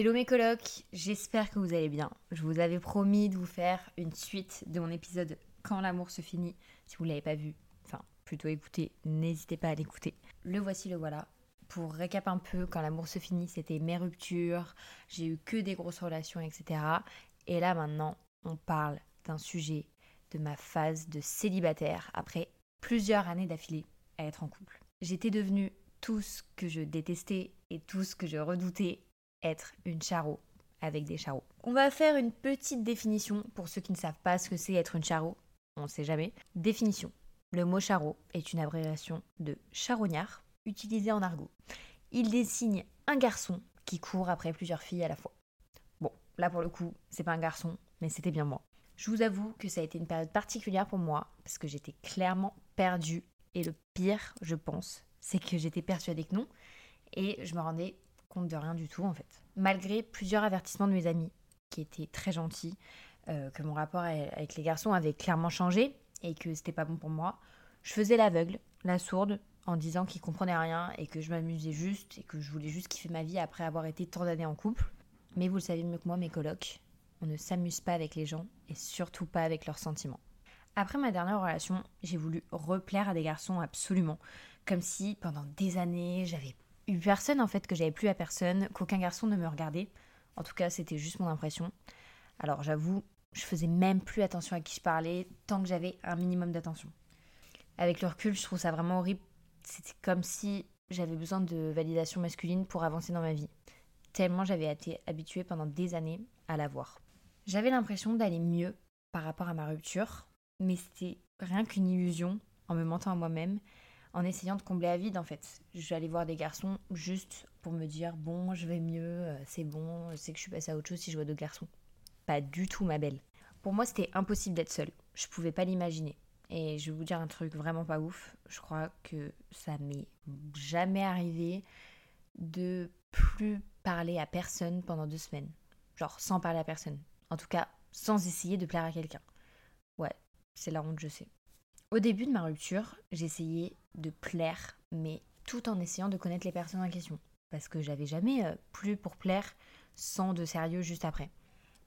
Hello mes colocs, j'espère que vous allez bien. Je vous avais promis de vous faire une suite de mon épisode Quand l'amour se finit. Si vous ne l'avez pas vu, enfin plutôt écouté, n'hésitez pas à l'écouter. Le voici, le voilà. Pour récap un peu, quand l'amour se finit, c'était mes ruptures, j'ai eu que des grosses relations, etc. Et là maintenant, on parle d'un sujet de ma phase de célibataire après plusieurs années d'affilée à être en couple. J'étais devenue tout ce que je détestais et tout ce que je redoutais être une charo avec des charros. On va faire une petite définition pour ceux qui ne savent pas ce que c'est être une charo. On ne sait jamais. Définition. Le mot charreau est une abréviation de charognard utilisé en argot. Il désigne un garçon qui court après plusieurs filles à la fois. Bon, là pour le coup, c'est pas un garçon, mais c'était bien moi. Je vous avoue que ça a été une période particulière pour moi parce que j'étais clairement perdue et le pire, je pense, c'est que j'étais persuadée que non et je me rendais de rien du tout en fait. Malgré plusieurs avertissements de mes amis qui étaient très gentils, euh, que mon rapport avec les garçons avait clairement changé et que c'était pas bon pour moi, je faisais l'aveugle, la sourde, en disant qu'ils comprenaient rien et que je m'amusais juste et que je voulais juste kiffer ma vie après avoir été tant d'années en couple. Mais vous le savez mieux que moi, mes colocs, on ne s'amuse pas avec les gens et surtout pas avec leurs sentiments. Après ma dernière relation, j'ai voulu replaire à des garçons absolument, comme si pendant des années j'avais personne en fait, que j'avais plus à personne, qu'aucun garçon ne me regardait. En tout cas, c'était juste mon impression. Alors j'avoue, je faisais même plus attention à qui je parlais tant que j'avais un minimum d'attention. Avec le recul, je trouve ça vraiment horrible. C'était comme si j'avais besoin de validation masculine pour avancer dans ma vie. Tellement j'avais été habituée pendant des années à l'avoir. J'avais l'impression d'aller mieux par rapport à ma rupture, mais c'était rien qu'une illusion en me mentant à moi-même en essayant de combler à vide en fait. J'allais voir des garçons juste pour me dire bon, je vais mieux, euh, c'est bon, c'est que je suis passée à autre chose si je vois deux garçons. Pas du tout, ma belle. Pour moi, c'était impossible d'être seule. Je pouvais pas l'imaginer. Et je vais vous dire un truc vraiment pas ouf. Je crois que ça m'est jamais arrivé de plus parler à personne pendant deux semaines. Genre sans parler à personne. En tout cas, sans essayer de plaire à quelqu'un. Ouais, c'est la honte, je sais. Au début de ma rupture, j'essayais de plaire, mais tout en essayant de connaître les personnes en question. Parce que j'avais jamais euh, plus pour plaire sans de sérieux juste après.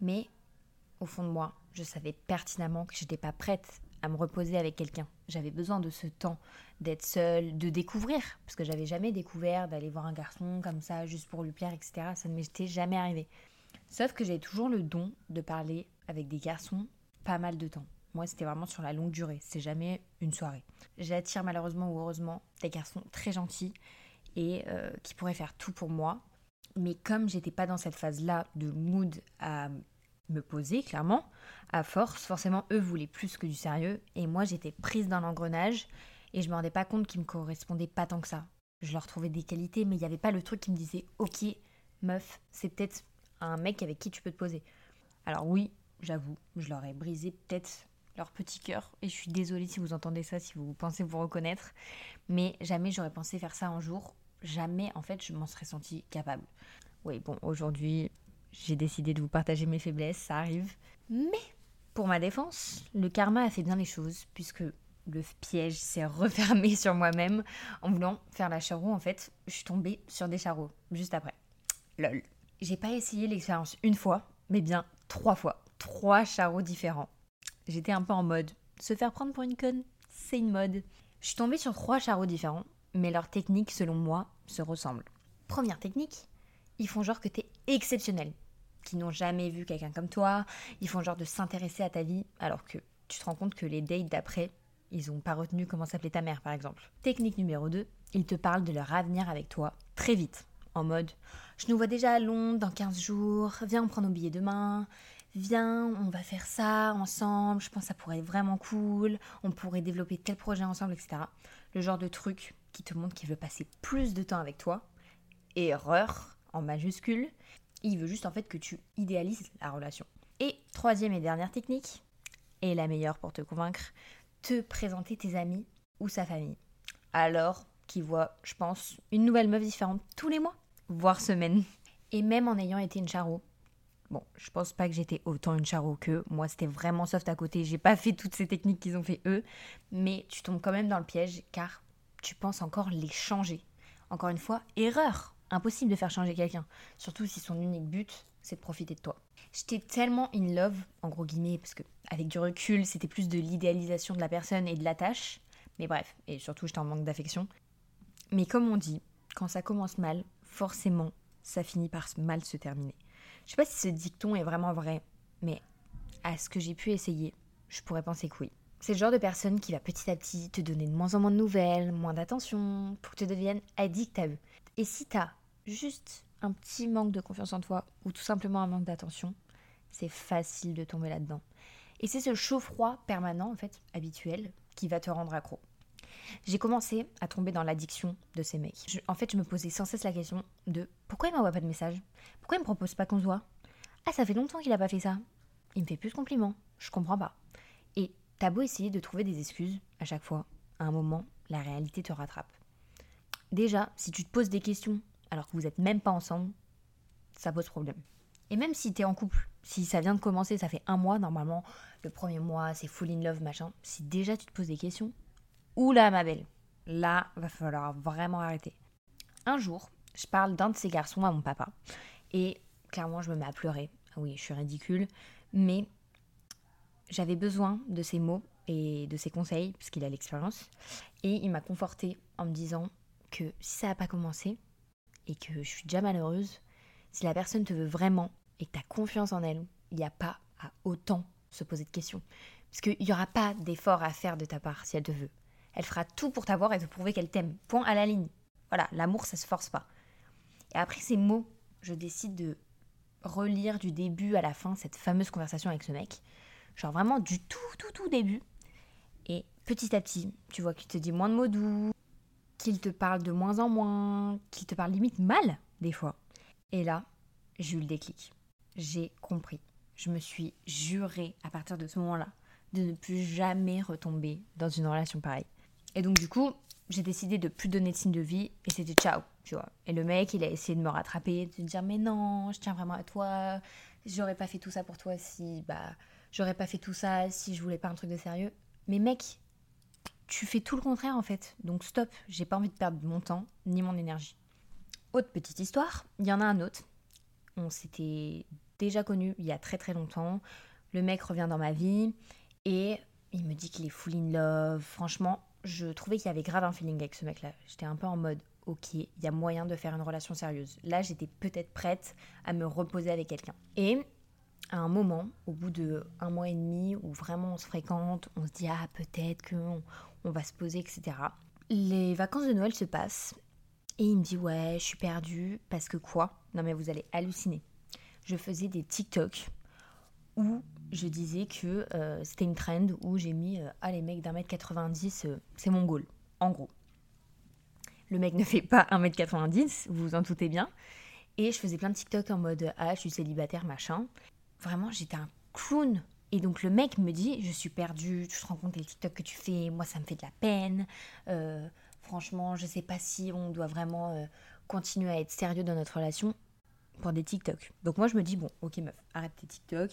Mais au fond de moi, je savais pertinemment que j'étais pas prête à me reposer avec quelqu'un. J'avais besoin de ce temps, d'être seule, de découvrir, parce que j'avais jamais découvert d'aller voir un garçon comme ça juste pour lui plaire, etc. Ça ne m'était jamais arrivé. Sauf que j'ai toujours le don de parler avec des garçons pas mal de temps. Moi, c'était vraiment sur la longue durée. C'est jamais une soirée. J'attire malheureusement ou heureusement des garçons très gentils et euh, qui pourraient faire tout pour moi. Mais comme j'étais pas dans cette phase-là de mood à me poser, clairement, à force, forcément, eux voulaient plus que du sérieux. Et moi, j'étais prise dans l'engrenage et je me rendais pas compte qu'ils me correspondaient pas tant que ça. Je leur trouvais des qualités, mais il n'y avait pas le truc qui me disait Ok, meuf, c'est peut-être un mec avec qui tu peux te poser. Alors, oui, j'avoue, je leur ai brisé peut-être leur petit cœur. Et je suis désolée si vous entendez ça, si vous pensez vous reconnaître. Mais jamais j'aurais pensé faire ça un jour. Jamais, en fait, je m'en serais sentie capable. Oui, bon, aujourd'hui, j'ai décidé de vous partager mes faiblesses, ça arrive. Mais, pour ma défense, le karma a fait bien les choses, puisque le piège s'est refermé sur moi-même. En voulant faire la charroue, en fait, je suis tombée sur des charreaux, juste après. Lol. J'ai pas essayé l'expérience une fois, mais bien trois fois. Trois charreaux différents. J'étais un peu en mode se faire prendre pour une conne, c'est une mode. Je suis tombée sur trois charreaux différents, mais leurs techniques, selon moi, se ressemblent. Première technique, ils font genre que t'es exceptionnel, qui n'ont jamais vu quelqu'un comme toi, ils font genre de s'intéresser à ta vie, alors que tu te rends compte que les dates d'après, ils ont pas retenu comment s'appelait ta mère, par exemple. Technique numéro 2, ils te parlent de leur avenir avec toi très vite, en mode je nous vois déjà à Londres dans 15 jours, viens on prend nos billets demain, viens, on va faire ça ensemble, je pense que ça pourrait être vraiment cool, on pourrait développer tel projet ensemble, etc. Le genre de truc qui te montre qu'il veut passer plus de temps avec toi. Erreur, en majuscule, il veut juste en fait que tu idéalises la relation. Et troisième et dernière technique, et la meilleure pour te convaincre, te présenter tes amis ou sa famille. Alors qu'il voit, je pense, une nouvelle meuf différente tous les mois, voire semaines. Et même en ayant été une charo, Bon, je pense pas que j'étais autant une charo qu'eux. Moi, c'était vraiment soft à côté. J'ai pas fait toutes ces techniques qu'ils ont fait eux. Mais tu tombes quand même dans le piège car tu penses encore les changer. Encore une fois, erreur. Impossible de faire changer quelqu'un, surtout si son unique but, c'est de profiter de toi. J'étais tellement in love, en gros guillemets, parce que avec du recul, c'était plus de l'idéalisation de la personne et de la tâche. Mais bref, et surtout, j'étais en manque d'affection. Mais comme on dit, quand ça commence mal, forcément, ça finit par mal se terminer. Je sais pas si ce dicton est vraiment vrai, mais à ce que j'ai pu essayer, je pourrais penser que oui. C'est le genre de personne qui va petit à petit te donner de moins en moins de nouvelles, moins d'attention, pour que tu deviennes addict à eux. Et si t'as juste un petit manque de confiance en toi, ou tout simplement un manque d'attention, c'est facile de tomber là-dedans. Et c'est ce chaud-froid permanent, en fait, habituel, qui va te rendre accro. J'ai commencé à tomber dans l'addiction de ces mecs. en fait, je me posais sans cesse la question de pourquoi il m'envoie pas de message Pourquoi il me propose pas qu'on se voit? Ah, ça fait longtemps qu'il a pas fait ça. Il me fait plus de compliments. Je comprends pas. Et t'as beau essayer de trouver des excuses à chaque fois, à un moment, la réalité te rattrape. Déjà, si tu te poses des questions alors que vous n'êtes même pas ensemble, ça pose problème. Et même si tu es en couple, si ça vient de commencer, ça fait un mois, normalement, le premier mois, c'est full in love, machin, si déjà tu te poses des questions, oula ma belle, là, va falloir vraiment arrêter. Un jour, je parle d'un de ces garçons à mon papa, et clairement, je me mets à pleurer. Ah oui, je suis ridicule, mais j'avais besoin de ces mots et de ses conseils, puisqu'il a l'expérience, et il m'a conforté en me disant que si ça n'a pas commencé, et que je suis déjà malheureuse, si la personne te veut vraiment et que tu as confiance en elle, il n'y a pas à autant se poser de questions. Parce qu'il n'y aura pas d'effort à faire de ta part si elle te veut. Elle fera tout pour t'avoir et te prouver qu'elle t'aime. Point à la ligne. Voilà, l'amour, ça se force pas. Et après ces mots, je décide de relire du début à la fin cette fameuse conversation avec ce mec. Genre vraiment du tout, tout, tout début. Et petit à petit, tu vois qu'il te dit moins de mots doux, qu'il te parle de moins en moins, qu'il te parle limite mal, des fois. Et là, j'ai eu le déclic. J'ai compris. Je me suis juré à partir de ce moment-là de ne plus jamais retomber dans une relation pareille. Et donc, du coup, j'ai décidé de plus donner de signes de vie et c'était ciao, tu vois. Et le mec, il a essayé de me rattraper, de me dire mais non, je tiens vraiment à toi, j'aurais pas fait tout ça pour toi si bah j'aurais pas fait tout ça si je voulais pas un truc de sérieux. Mais mec, tu fais tout le contraire en fait. Donc stop, j'ai pas envie de perdre mon temps ni mon énergie. Autre petite histoire, il y en a un autre. On s'était déjà connu il y a très très longtemps. Le mec revient dans ma vie et il me dit qu'il est full in love. Franchement, je trouvais qu'il y avait grave un feeling avec ce mec-là. J'étais un peu en mode, ok, il y a moyen de faire une relation sérieuse. Là, j'étais peut-être prête à me reposer avec quelqu'un. Et à un moment, au bout de un mois et demi, où vraiment on se fréquente, on se dit ah peut-être qu'on on va se poser, etc. Les vacances de Noël se passent et il me dit ouais, je suis perdue parce que quoi? Non mais vous allez halluciner. Je faisais des TikTok où je disais que euh, c'était une trend où j'ai mis euh, ah les mecs d'un mètre 90 euh, c'est mon goal en gros. Le mec ne fait pas 1m90, vous vous en doutez bien. Et je faisais plein de TikTok en mode ah je suis célibataire machin. Vraiment j'étais un clown et donc le mec me dit, je suis perdue, tu te rends compte les TikTok que tu fais, moi ça me fait de la peine. Euh, franchement, je sais pas si on doit vraiment euh, continuer à être sérieux dans notre relation pour des TikTok. Donc moi je me dis, bon, ok meuf, arrête tes TikTok.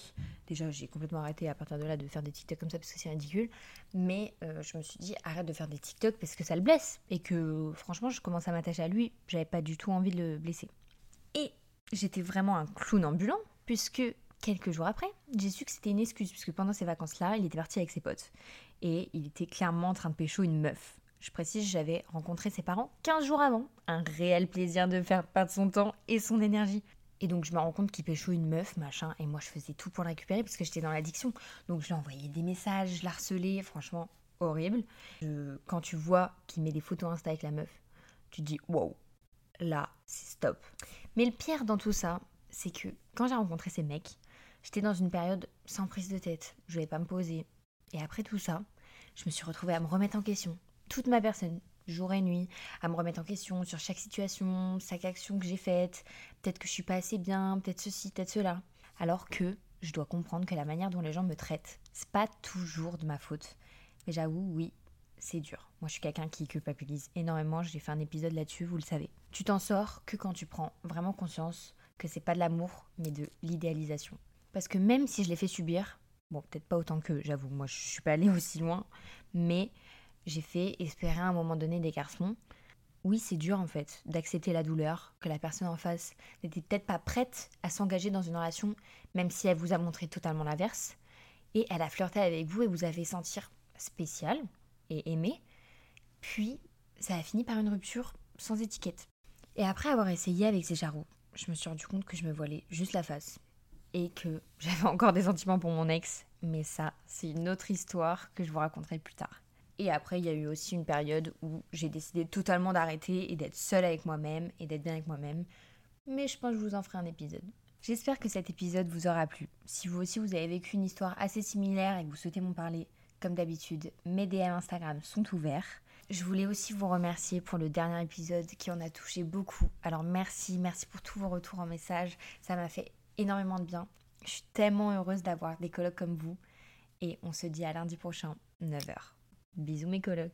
Déjà j'ai complètement arrêté à partir de là de faire des TikTok comme ça parce que c'est ridicule. Mais euh, je me suis dit, arrête de faire des TikTok parce que ça le blesse. Et que franchement je commence à m'attacher à lui, j'avais pas du tout envie de le blesser. Et j'étais vraiment un clown ambulant puisque Quelques jours après, j'ai su que c'était une excuse, puisque pendant ces vacances-là, il était parti avec ses potes. Et il était clairement en train de pécho une meuf. Je précise, j'avais rencontré ses parents 15 jours avant. Un réel plaisir de faire perdre son temps et son énergie. Et donc je me rends compte qu'il pécho une meuf, machin, et moi je faisais tout pour la récupérer parce que j'étais dans l'addiction. Donc je lui envoyais des messages, je l'harcelais, franchement horrible. quand tu vois qu'il met des photos Insta avec la meuf, tu te dis wow, là c'est stop. Mais le pire dans tout ça, c'est que quand j'ai rencontré ces mecs, J'étais dans une période sans prise de tête, je voulais pas me poser. Et après tout ça, je me suis retrouvée à me remettre en question. Toute ma personne, jour et nuit, à me remettre en question sur chaque situation, chaque action que j'ai faite. Peut-être que je suis pas assez bien, peut-être ceci, peut-être cela. Alors que je dois comprendre que la manière dont les gens me traitent, c'est pas toujours de ma faute. Mais j'avoue, oui, c'est dur. Moi, je suis quelqu'un qui culpabilise énormément. J'ai fait un épisode là-dessus, vous le savez. Tu t'en sors que quand tu prends vraiment conscience que c'est pas de l'amour, mais de l'idéalisation. Parce que même si je l'ai fait subir, bon, peut-être pas autant que, j'avoue, moi je suis pas allée aussi loin, mais j'ai fait espérer à un moment donné des garçons oui, c'est dur en fait d'accepter la douleur, que la personne en face n'était peut-être pas prête à s'engager dans une relation, même si elle vous a montré totalement l'inverse. Et elle a flirté avec vous et vous avez sentir spécial et aimé. Puis, ça a fini par une rupture sans étiquette. Et après avoir essayé avec ces jarrots, je me suis rendu compte que je me voilais juste la face. Et que j'avais encore des sentiments pour mon ex. Mais ça, c'est une autre histoire que je vous raconterai plus tard. Et après, il y a eu aussi une période où j'ai décidé totalement d'arrêter et d'être seule avec moi-même et d'être bien avec moi-même. Mais je pense que je vous en ferai un épisode. J'espère que cet épisode vous aura plu. Si vous aussi vous avez vécu une histoire assez similaire et que vous souhaitez m'en parler, comme d'habitude, mes DM Instagram sont ouverts. Je voulais aussi vous remercier pour le dernier épisode qui en a touché beaucoup. Alors merci, merci pour tous vos retours en message. Ça m'a fait énormément de bien. Je suis tellement heureuse d'avoir des colocs comme vous. Et on se dit à lundi prochain, 9h. Bisous mes colocs.